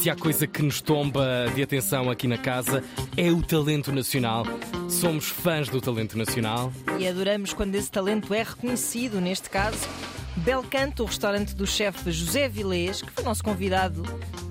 Se há coisa que nos tomba de atenção aqui na casa é o talento nacional. Somos fãs do talento nacional. E adoramos quando esse talento é reconhecido, neste caso. Belcanto, o restaurante do chefe José Vilés, que foi nosso convidado.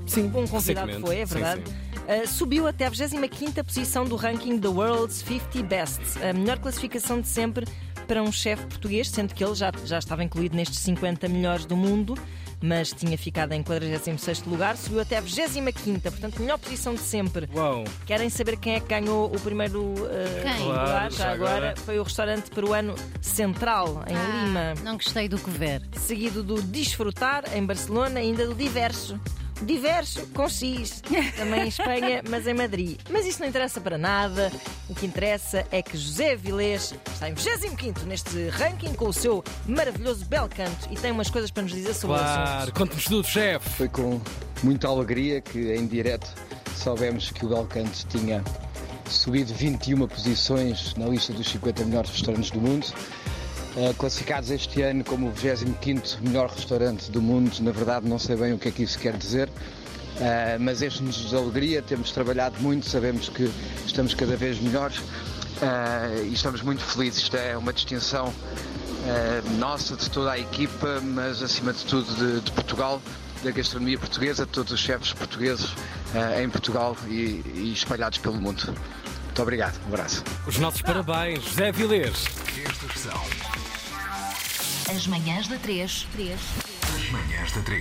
Sim, um convidado foi, é Sim, verdade. sim. Uh, subiu até a 25 posição do ranking The World's 50 Best, a melhor classificação de sempre para um chefe português, sendo que ele já, já estava incluído nestes 50 melhores do mundo, mas tinha ficado em 46 lugar, subiu até a 25, portanto, melhor posição de sempre. Uau! Querem saber quem é que ganhou o primeiro uh, Quem? lugar? Claro, já agora agora. foi o restaurante peruano Central, em Ah, Lima, Não gostei do que ver. seguido do Desfrutar, em Barcelona, e ainda do Diverso. Diverso com X, também em Espanha, mas em Madrid. Mas isso não interessa para nada. O que interessa é que José Vilés está em 25 neste ranking com o seu maravilhoso bel canto e tem umas coisas para nos dizer sobre o Claro, assunto. conte-nos tudo, chefe. Foi com muita alegria que em direto soubemos que o Belcanto tinha subido 21 posições na lista dos 50 melhores restaurantes do mundo. Eh, classificados este ano como o 25º melhor restaurante do mundo, na verdade não sei bem o que é que isso quer dizer, eh, mas enche-nos de alegria, temos trabalhado muito, sabemos que estamos cada vez melhores eh, e estamos muito felizes. Isto é uma distinção nossa, de toda a equipa, mas acima de tudo de, de Portugal, da gastronomia portuguesa, de todos os chefes portugueses eh, em Portugal e, e espalhados pelo mundo. Muito obrigado, um abraço. Os nossos parabéns, José são As manhãs da 3. 3. as manhãs da 3.